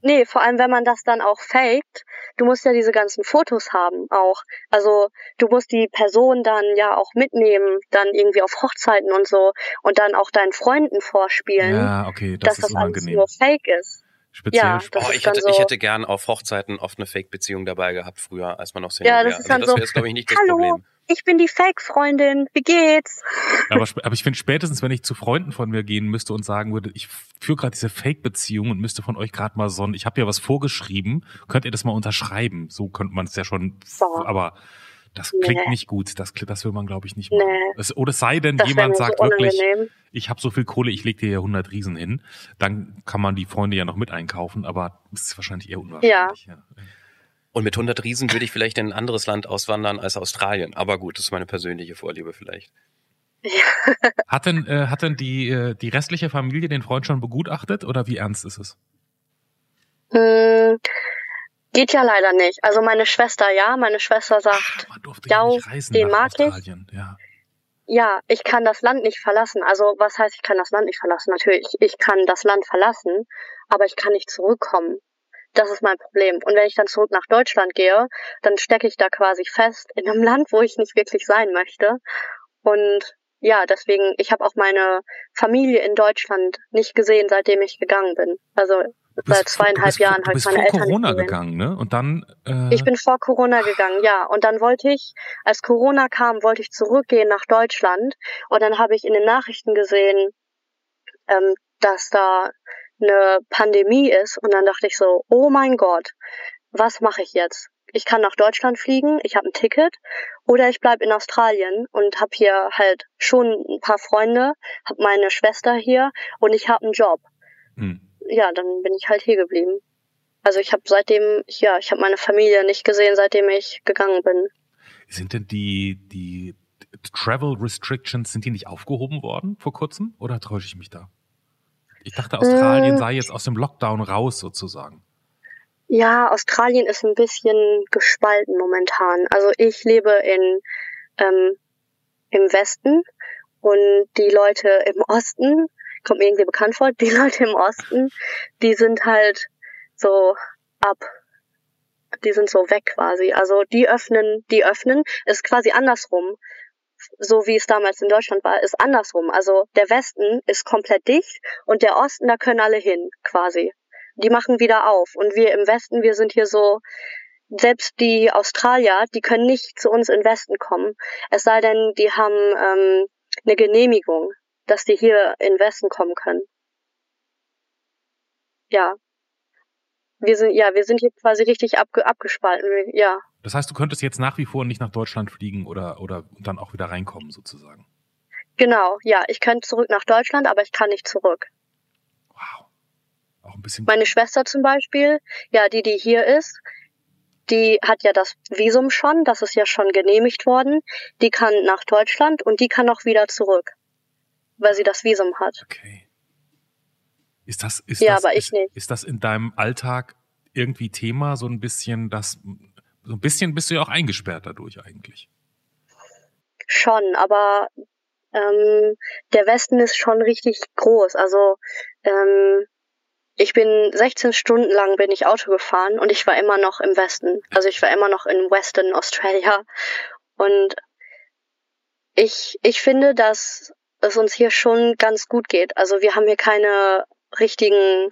S4: Nee, vor allem wenn man das dann auch faked, du musst ja diese ganzen Fotos haben auch. Also du musst die Person dann ja auch mitnehmen, dann irgendwie auf Hochzeiten und so und dann auch deinen Freunden vorspielen,
S2: Ja, okay, das
S4: dass
S2: ist
S4: das alles
S2: unangenehm.
S4: nur fake ist.
S2: Speziell
S4: Ja,
S1: Oh, ich hätte,
S4: so-
S1: ich hätte gern auf Hochzeiten oft eine Fake-Beziehung dabei gehabt früher, als man noch Single
S4: Ja,
S1: wäre.
S4: das ist
S1: Also das
S4: so,
S1: wäre jetzt, glaube ich, nicht das
S4: Hallo,
S1: Problem.
S4: ich bin die Fake-Freundin, wie geht's?
S2: aber, aber ich finde spätestens, wenn ich zu Freunden von mir gehen müsste und sagen würde, ich führe gerade diese Fake-Beziehung und müsste von euch gerade mal so ein, ich habe ja was vorgeschrieben, könnt ihr das mal unterschreiben? So könnte man es ja schon,
S4: Boah.
S2: aber das klingt
S4: Nee.
S2: nicht gut. Das, das will man, glaube ich, nicht machen.
S4: Nee.
S2: Es, oder es sei denn,
S4: Das
S2: jemand
S4: mir so
S2: sagt wirklich, ich habe so viel Kohle, ich leg dir hier 100 Riesen hin, dann kann man die Freunde ja noch mit einkaufen, aber es ist wahrscheinlich eher unwahrscheinlich. Ja.
S1: Und mit 100 Riesen würde ich vielleicht in ein anderes Land auswandern als Australien. Aber gut, das ist meine persönliche Vorliebe vielleicht.
S2: Hat denn, äh, hat denn die, äh, die restliche Familie den Freund schon begutachtet oder wie ernst ist es?
S4: Hm, Geht ja leider nicht. Also meine Schwester, ja, meine Schwester sagt, ja, den mag ich.
S2: Ja.
S4: ja, ich kann das Land nicht verlassen. Also was heißt, ich kann das Land nicht verlassen? Natürlich, ich kann das Land verlassen, aber ich kann nicht zurückkommen. Das ist mein Problem. Und wenn ich dann zurück nach Deutschland gehe, dann stecke ich da quasi fest in einem Land, wo ich nicht wirklich sein möchte. Und ja, deswegen, ich habe auch meine Familie in Deutschland nicht gesehen, seitdem ich gegangen bin. Also seit zweieinhalb
S2: bist,
S4: Jahren habe ich meine
S2: vor
S4: Eltern
S2: Corona
S4: gesehen.
S2: gegangen, ne? Und dann. Äh,
S4: Ich bin vor Corona gegangen, ja. Und dann wollte ich, als Corona kam, wollte ich zurückgehen nach Deutschland. Und dann habe ich in den Nachrichten gesehen, ähm, dass da eine Pandemie ist. Und dann dachte ich so, oh mein Gott, was mache ich jetzt? Ich kann nach Deutschland fliegen, ich habe ein Ticket, oder ich bleib in Australien und habe hier halt schon ein paar Freunde, habe meine Schwester hier und ich habe einen Job.
S2: hm.
S4: Ja, dann bin ich halt hier geblieben. Also ich habe seitdem, ja, ich habe meine Familie nicht gesehen, seitdem ich gegangen bin.
S2: Sind denn die, die Travel Restrictions, sind die nicht aufgehoben worden vor kurzem? Oder täusche ich mich da? Ich dachte, Australien
S4: Äh.
S2: sei jetzt aus dem Lockdown raus sozusagen.
S4: Ja, Australien ist ein bisschen gespalten momentan. Also ich lebe in ähm, im Westen und die Leute im Osten, kommt mir irgendwie bekannt vor, die Leute im Osten, die sind halt so ab, die sind so weg quasi. Also die öffnen, die öffnen, ist quasi andersrum. So wie es damals in Deutschland war, ist andersrum. Also der Westen ist komplett dicht und der Osten, da können alle hin, quasi. Die machen wieder auf. Und wir im Westen, wir sind hier so, selbst die Australier, die können nicht zu uns in den Westen kommen. Es sei denn, die haben ähm, eine Genehmigung, dass die hier in Westen kommen können. Ja. Wir sind, ja, wir sind hier quasi richtig abge abgespalten. Ja.
S2: Das heißt, du könntest jetzt nach wie vor nicht nach Deutschland fliegen oder, oder dann auch wieder reinkommen sozusagen.
S4: Genau, ja. Ich könnte zurück nach Deutschland, aber ich kann nicht zurück.
S2: Wow. Auch ein bisschen.
S4: Meine Schwester zum Beispiel, ja, die, die hier ist, die hat ja das Visum schon, das ist ja schon genehmigt worden. Die kann nach Deutschland und die kann auch wieder zurück, weil sie das Visum hat.
S2: Okay. Ist das, ist
S4: Ja,
S2: das,
S4: aber ich
S2: ist,
S4: nicht.
S2: ist das in deinem Alltag irgendwie Thema, so ein bisschen, das, so ein bisschen bist du ja auch eingesperrt dadurch eigentlich.
S4: Schon, aber ähm, der Westen ist schon richtig groß. Also ähm, ich bin 16 Stunden lang bin ich Auto gefahren und ich war immer noch im Westen. Also ich war immer noch in Western Australia. Und ich, ich finde, dass es uns hier schon ganz gut geht. Also wir haben hier keine richtigen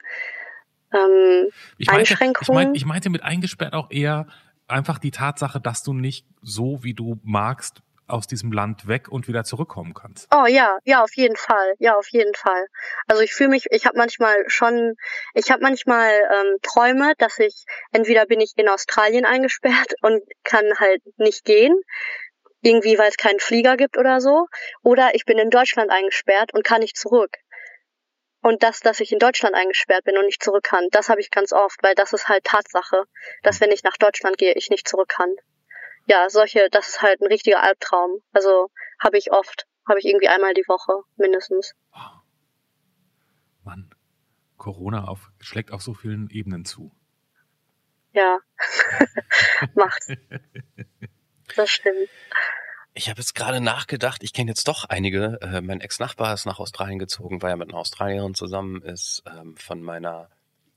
S4: ähm,
S2: Ich meinte, ich,
S4: Einschränkungen?
S2: meinte, ich meinte mit eingesperrt auch eher einfach die Tatsache, dass du nicht so, wie du magst, aus diesem Land weg und wieder zurückkommen kannst.
S4: Oh ja, ja, auf jeden Fall. Ja, auf jeden Fall. Also ich fühle mich, ich habe manchmal schon, ich habe manchmal ähm, Träume, dass ich, entweder bin ich in Australien eingesperrt und kann halt nicht gehen, irgendwie weil es keinen Flieger gibt oder so, oder ich bin in Deutschland eingesperrt und kann nicht zurück. Und das, dass ich in Deutschland eingesperrt bin und nicht zurück kann, das habe ich ganz oft, weil das ist halt Tatsache, dass wenn ich nach Deutschland gehe, ich nicht zurück kann. Ja, solche, das ist halt ein richtiger Albtraum. Also habe ich oft, habe ich irgendwie einmal die Woche mindestens.
S2: Wow. Mann, Corona auf, schlägt auf so vielen Ebenen zu.
S4: Ja, macht. Das stimmt.
S1: Ich habe jetzt gerade nachgedacht, ich kenne jetzt doch einige. Äh, mein Ex-Nachbar ist nach Australien gezogen, weil er mit einer Australierin zusammen ist. Ähm, von meiner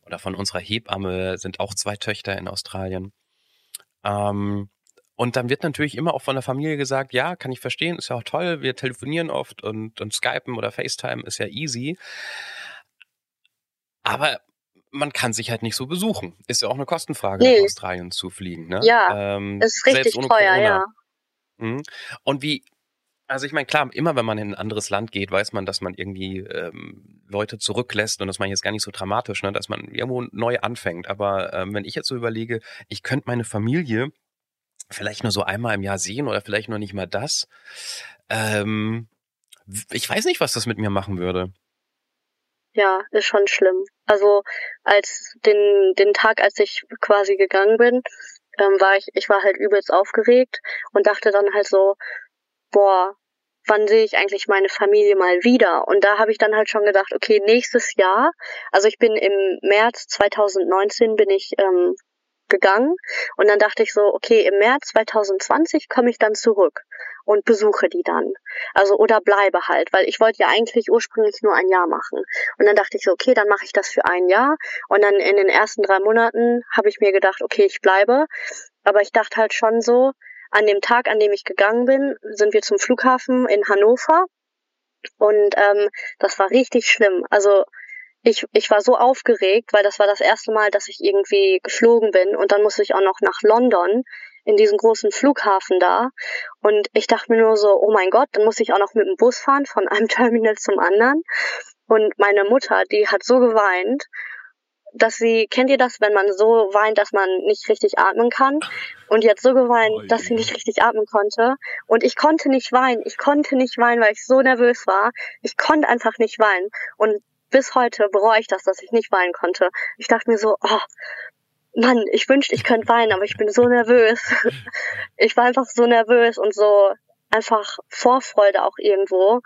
S1: oder von unserer Hebamme sind auch zwei Töchter in Australien. Ähm, und dann wird natürlich immer auch von der Familie gesagt, ja, kann ich verstehen, ist ja auch toll, wir telefonieren oft und, und Skypen oder FaceTime ist ja easy. Aber man kann sich halt nicht so besuchen. Ist ja auch eine Kostenfrage,
S4: Nee.
S1: nach Australien zu fliegen. Ne?
S4: Ja,
S1: ähm,
S4: Es ist richtig teuer,
S1: Corona.
S4: ja.
S1: Mhm. Und wie, also ich meine, klar, immer wenn man in ein anderes Land geht, weiß man, dass man irgendwie ähm, Leute zurücklässt und das meine ich jetzt gar nicht so dramatisch, ne, dass man irgendwo neu anfängt. Aber ähm, wenn ich jetzt so überlege, ich könnte meine Familie vielleicht nur so einmal im Jahr sehen oder vielleicht nur nicht mal das, ähm, ich weiß nicht, was das mit mir machen würde.
S4: Ja, ist schon schlimm. Also als den, den Tag, als ich quasi gegangen bin, ähm, war ich, ich war halt übelst aufgeregt und dachte dann halt so, boah, wann sehe ich eigentlich meine Familie mal wieder? Und da habe ich dann halt schon gedacht, okay, nächstes Jahr, also ich bin im März 2019 bin ich ähm, gegangen und dann dachte ich so, okay, im März 2020 komme ich dann zurück und besuche die dann. Also oder bleibe halt, weil ich wollte ja eigentlich ursprünglich nur ein Jahr machen. Und dann dachte ich so, okay, dann mache ich das für ein Jahr und dann in den ersten drei Monaten habe ich mir gedacht, okay, ich bleibe. Aber ich dachte halt schon so, an dem Tag, an dem ich gegangen bin, sind wir zum Flughafen in Hannover und ähm, das war richtig schlimm. Also ich, ich war so aufgeregt, weil das war das erste Mal, dass ich irgendwie geflogen bin und dann musste ich auch noch nach London in diesen großen Flughafen da und ich dachte mir nur so, oh mein Gott, dann muss ich auch noch mit dem Bus fahren von einem Terminal zum anderen und meine Mutter, die hat so geweint dass sie, kennt ihr das, wenn man so weint, dass man nicht richtig atmen kann? Und jetzt so geweint, oh, dass sie nicht richtig atmen konnte. Und ich konnte nicht weinen. Ich konnte nicht weinen, weil ich so nervös war. Ich konnte einfach nicht weinen. Und bis heute bereue ich das, dass ich nicht weinen konnte. Ich dachte mir so, oh, Mann, ich wünschte, ich könnte weinen, aber ich bin so nervös. Ich war einfach so nervös und so einfach Vorfreude auch irgendwo.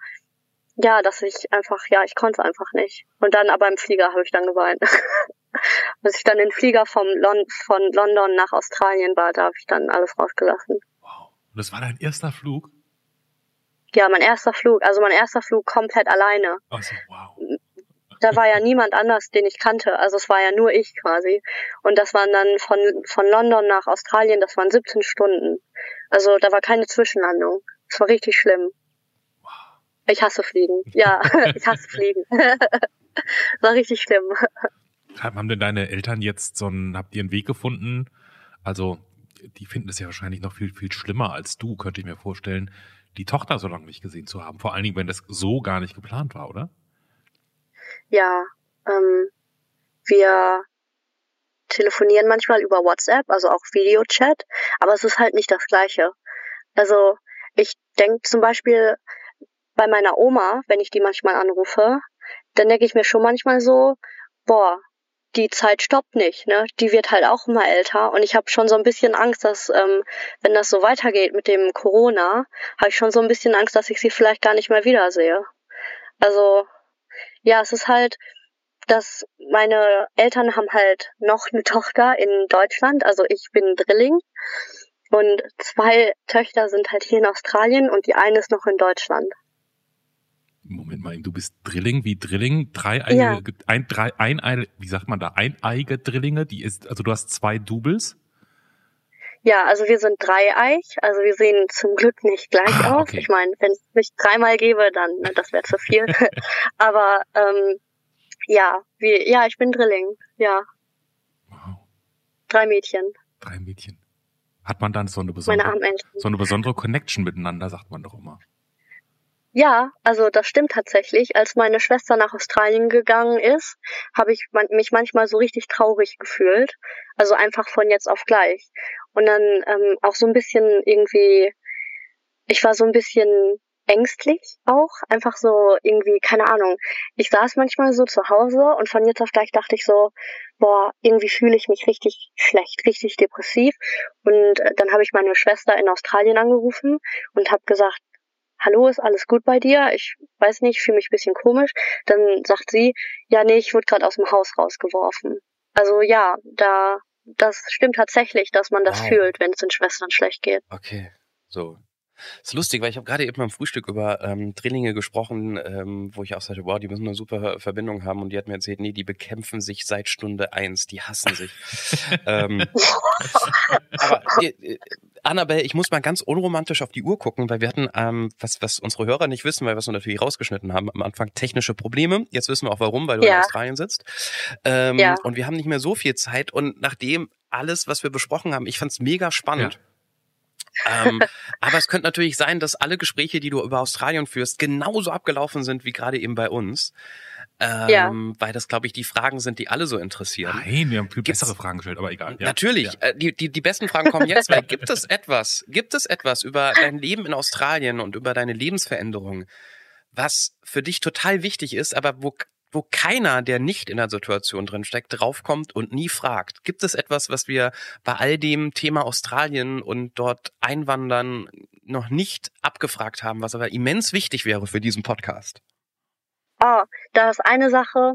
S4: Ja, dass ich einfach, ja, ich konnte einfach nicht. Und dann aber im Flieger habe ich dann geweint. Als ich dann den Flieger vom Lon von London nach Australien war, da habe ich dann alles rausgelassen.
S2: Wow. Und das war dein erster Flug?
S4: Ja, mein erster Flug. Also mein erster Flug komplett alleine.
S2: Also, wow.
S4: Da war ja niemand anders, den ich kannte. Also es war ja nur ich quasi. Und das waren dann von, von London nach Australien, das waren 17 Stunden. Also da war keine Zwischenlandung. Es war richtig schlimm. Ich hasse Fliegen. Ja, ich hasse Fliegen. war richtig schlimm.
S2: Haben denn deine Eltern jetzt so einen, habt ihr einen Weg gefunden? Also, die finden es ja wahrscheinlich noch viel, viel schlimmer als du, könnte ich mir vorstellen, die Tochter so lange nicht gesehen zu haben. Vor allen Dingen, wenn das so gar nicht geplant war, oder?
S4: Ja, ähm, wir telefonieren manchmal über WhatsApp, also auch Videochat, aber es ist halt nicht das Gleiche. Also ich denke zum Beispiel bei meiner Oma, wenn ich die manchmal anrufe, dann denke ich mir schon manchmal so, boah, die Zeit stoppt nicht, ne? Die wird halt auch immer älter und ich habe schon so ein bisschen Angst, dass ähm, wenn das so weitergeht mit dem Corona, habe ich schon so ein bisschen Angst, dass ich sie vielleicht gar nicht mehr wiedersehe. Also ja, es ist halt, dass meine Eltern haben halt noch eine Tochter in Deutschland, also ich bin Drilling und zwei Töchter sind halt hier in Australien und die eine ist noch in Deutschland.
S2: Moment mal, du bist Drilling wie Drilling, dreieige, ja. ein, drei, ein, wie sagt man da, eineige Drillinge, die ist, also du hast zwei Doubles?
S4: Ja, also wir sind dreieich, also wir sehen zum Glück nicht gleich ah, aus. Ich meine, wenn es mich dreimal gäbe, dann, ne, das wäre zu viel. Aber ähm, ja, wie, ja, ich bin Drilling, ja. Wow. Drei Mädchen.
S2: Drei Mädchen. Hat man dann so eine besondere, so eine besondere Connection miteinander, sagt man doch immer.
S4: Ja, also das stimmt tatsächlich. Als meine Schwester nach Australien gegangen ist, habe ich mich manchmal so richtig traurig gefühlt. Also einfach von jetzt auf gleich. Und dann ähm, auch so ein bisschen irgendwie, ich war so ein bisschen ängstlich auch. Einfach so irgendwie, keine Ahnung. Ich saß manchmal so zu Hause und von jetzt auf gleich dachte ich so, boah, irgendwie fühle ich mich richtig schlecht, richtig depressiv. Und äh, dann habe ich meine Schwester in Australien angerufen und habe gesagt, hallo, ist alles gut bei dir? Ich weiß nicht, fühle mich ein bisschen komisch. Dann sagt sie, ja, nee, ich wurde gerade aus dem Haus rausgeworfen. Also ja, da, das stimmt tatsächlich, dass man das wow. fühlt, wenn es den Schwestern schlecht geht.
S1: Okay, so. ist lustig, weil ich habe gerade eben beim Frühstück über ähm, Drillinge gesprochen, ähm, wo ich auch sagte, wow, die müssen eine super Verbindung haben. Und die hat mir erzählt, nee, die bekämpfen sich seit Stunde eins, die hassen sich. ähm, aber äh, Annabelle, ich muss mal ganz unromantisch auf die Uhr gucken, weil wir hatten, ähm, was, was unsere Hörer nicht wissen, weil wir es natürlich rausgeschnitten haben, am Anfang technische Probleme. Jetzt wissen wir auch warum, weil du ja. in Australien sitzt. Ähm, ja. Und wir haben nicht mehr so viel Zeit. Und nachdem alles, was wir besprochen haben, ich fand es mega spannend. Ja. ähm, aber es könnte natürlich sein, dass alle Gespräche, die du über Australien führst, genauso abgelaufen sind wie gerade eben bei uns. Ähm, ja. Weil das, glaube ich, die Fragen sind, die alle so interessieren.
S2: Nein, wir haben viel Gibt's, bessere Fragen gestellt, aber egal.
S1: Ja. Natürlich, ja. Äh, die, die, die besten Fragen kommen jetzt, weil gibt es etwas, gibt es etwas über dein Leben in Australien und über deine Lebensveränderung, was für dich total wichtig ist, aber wo, wo keiner, der nicht in der Situation drin steckt, draufkommt und nie fragt. Gibt es etwas, was wir bei all dem Thema Australien und dort Einwandern noch nicht abgefragt haben, was aber immens wichtig wäre für diesen Podcast?
S4: Oh, da ist eine Sache,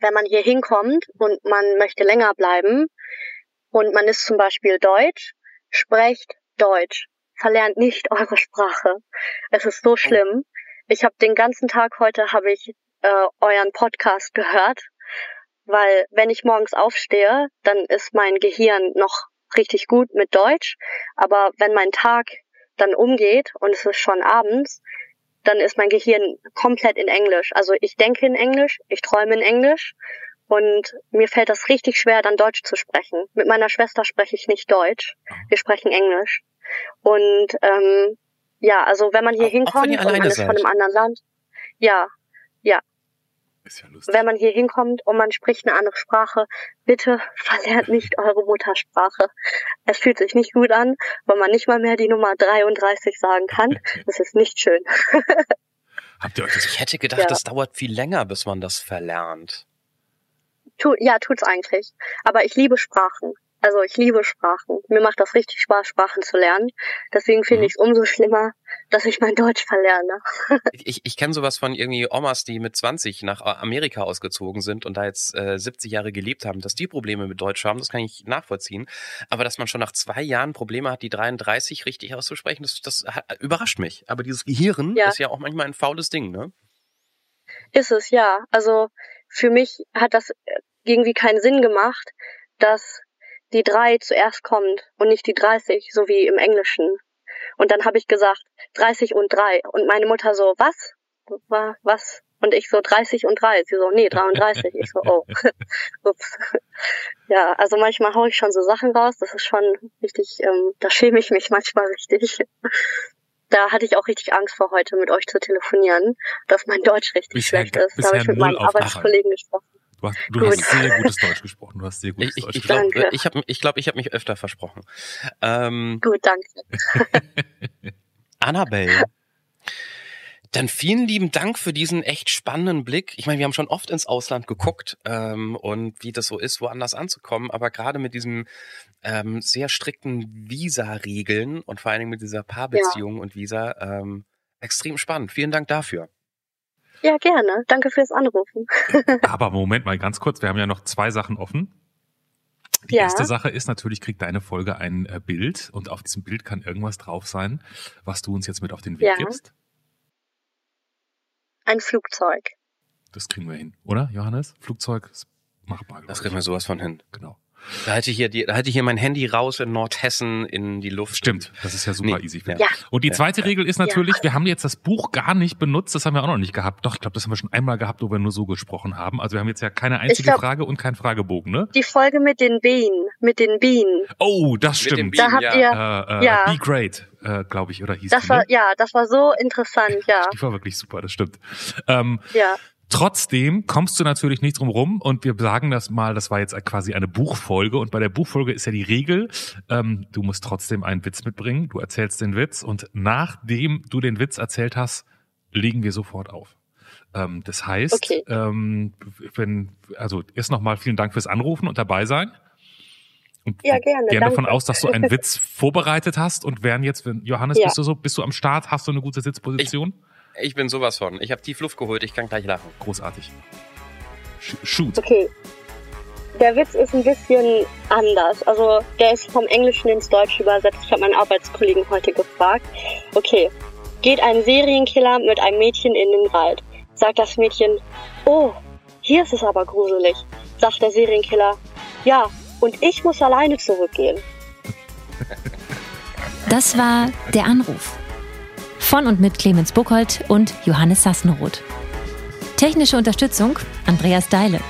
S4: wenn man hier hinkommt und man möchte länger bleiben und man ist zum Beispiel Deutsch, sprecht Deutsch, verlernt nicht eure Sprache. Es ist so schlimm. Ich habe den ganzen Tag heute habe ich äh, euren Podcast gehört, weil wenn ich morgens aufstehe, dann ist mein Gehirn noch richtig gut mit Deutsch, aber wenn mein Tag dann umgeht und es ist schon abends, dann ist mein Gehirn komplett in Englisch. Also ich denke in Englisch, ich träume in Englisch und mir fällt das richtig schwer, dann Deutsch zu sprechen. Mit meiner Schwester spreche ich nicht Deutsch. Wir sprechen Englisch. Und ähm, ja, also wenn man hier
S1: Auch- auch
S4: hinkommt
S1: ihr
S4: und man ist von
S1: seid.
S4: einem anderen Land, ja.
S2: Ist ja lustig.
S4: Wenn man hier hinkommt und man spricht eine andere Sprache, bitte verlernt nicht eure Muttersprache. Es fühlt sich nicht gut an, weil man nicht mal mehr die Nummer 33 sagen kann. Das ist nicht schön.
S2: Habt ihr euch das
S1: Ich hätte gedacht,
S4: Ja.
S1: das dauert viel länger, bis man das verlernt.
S4: Tu, ja, tut's eigentlich. Aber ich liebe Sprachen. Also ich liebe Sprachen. Mir macht das richtig Spaß, Sprachen zu lernen. Deswegen finde
S1: Mhm.
S4: ich es umso schlimmer, dass ich mein Deutsch verlerne.
S1: Ich, ich kenne sowas von irgendwie Omas, die mit 20 nach Amerika ausgezogen sind und da jetzt äh, 70 Jahre gelebt haben, dass die Probleme mit Deutsch haben, das kann ich nachvollziehen. Aber dass man schon nach zwei Jahren Probleme hat, die 33 richtig auszusprechen, das, das hat- überrascht mich. Aber dieses Gehirn
S4: Ja.
S1: ist ja auch manchmal ein faules Ding, ne?
S4: Ist es, ja. Also für mich hat das irgendwie keinen Sinn gemacht, dass die drei zuerst kommt und nicht die 30, so wie im Englischen. Und dann habe ich gesagt, 30 und drei. Und meine Mutter so, was? Wa- Was? Und ich so, 30 und drei. Sie so, nee, 33. Ich so, oh. Ups. Ja, also manchmal haue ich schon so Sachen raus. Das ist schon richtig, ähm, da schäme ich mich manchmal richtig. Da hatte ich auch richtig Angst vor heute, mit euch zu telefonieren, dass mein Deutsch richtig
S2: Bisher
S4: schlecht ist. Da habe ich mit
S2: Achern.
S4: Arbeitskollegen gesprochen.
S2: Du hast, du hast sehr gutes Deutsch gesprochen. Du hast sehr
S1: Ich,
S2: gutes
S1: ich,
S2: Deutsch
S1: ich
S2: gesprochen.
S1: glaube,
S4: Danke.
S1: ich habe ich glaub, ich hab mich öfter versprochen. Ähm,
S4: Gut, danke.
S1: Annabelle. Dann vielen lieben Dank für diesen echt spannenden Blick. Ich meine, wir haben schon oft ins Ausland geguckt ähm, und wie das so ist, woanders anzukommen, aber gerade mit diesem ähm, sehr strikten Visa-Regeln und vor allen Dingen mit dieser Paarbeziehung und Visa ähm, extrem spannend. Vielen Dank dafür.
S4: Ja, gerne. Danke fürs Anrufen.
S2: Aber Moment mal ganz kurz, wir haben ja noch zwei Sachen offen. Die
S4: Ja.
S2: erste Sache ist natürlich, kriegt deine Folge ein äh, Bild und auf diesem Bild kann irgendwas drauf sein, was du uns jetzt mit auf den Weg
S4: Ja.
S2: gibst.
S4: Ein Flugzeug.
S2: Das kriegen wir hin, oder, Johannes? Flugzeug ist machbar.
S1: Das kriegen wir sowas von hin.
S2: Genau.
S1: Da halte ich hier, die, da halte ich hier mein Handy raus in Nordhessen in die Luft.
S2: Stimmt, das ist ja super
S1: Nee.
S2: easy.
S1: Ja.
S4: Ja.
S2: Und die
S1: Ja.
S2: zweite Regel ist natürlich, wir haben jetzt das Buch gar nicht benutzt, das haben wir auch noch nicht gehabt. Doch, ich glaube, das haben wir schon einmal gehabt, wo wir nur so gesprochen haben. Also wir haben jetzt ja keine einzige
S4: glaub-
S2: Frage und kein Fragebogen, ne?
S4: Die Folge mit den Bienen. Mit den Bienen.
S2: Oh, das
S1: Mit
S2: stimmt.
S1: Bienen,
S4: Da habt
S1: ja.
S4: ihr,
S2: Äh, äh,
S4: Ja.
S2: Be Great, äh, glaube ich, oder hieß
S4: das
S2: die,
S4: war,
S2: ne?
S4: ja, das war so interessant, ja.
S2: Die war wirklich super, das stimmt. Ähm,
S4: Ja.
S2: Trotzdem kommst du natürlich nicht drum rum und wir sagen das mal, das war jetzt quasi eine Buchfolge und bei der Buchfolge ist ja die Regel, ähm, du musst trotzdem einen Witz mitbringen, du erzählst den Witz und nachdem du den Witz erzählt hast, legen wir sofort auf. Ähm, das heißt,
S4: Okay.
S2: ähm, wenn, also erst nochmal vielen Dank fürs Anrufen und dabei sein. Und
S4: Ja, gerne,
S2: gehen davon aus, dass du einen Witz vorbereitet hast und wären jetzt, wenn Johannes,
S4: Ja.
S2: bist du so, bist du am Start, hast du eine gute Sitzposition?
S1: Ich bin sowas von. Ich habe tief Luft geholt, ich kann gleich lachen.
S2: Großartig. Sh- Shoot.
S4: Okay. Der Witz ist ein bisschen anders. Also der ist vom Englischen ins Deutsche übersetzt. Ich habe meinen Arbeitskollegen heute gefragt. Okay. Geht ein Serienkiller mit einem Mädchen in den Wald. Sagt das Mädchen, oh, hier ist es aber gruselig. Sagt der Serienkiller, ja, und ich muss alleine zurückgehen.
S3: Das war Der Anruf. Von und mit Clemens Buchholz und Johannes Sassenroth. Technische Unterstützung Andreas Deile.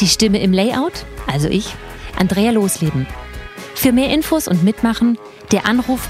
S3: Die Stimme im Layout, also ich, Andrea Losleben. Für mehr Infos und Mitmachen der Anruf.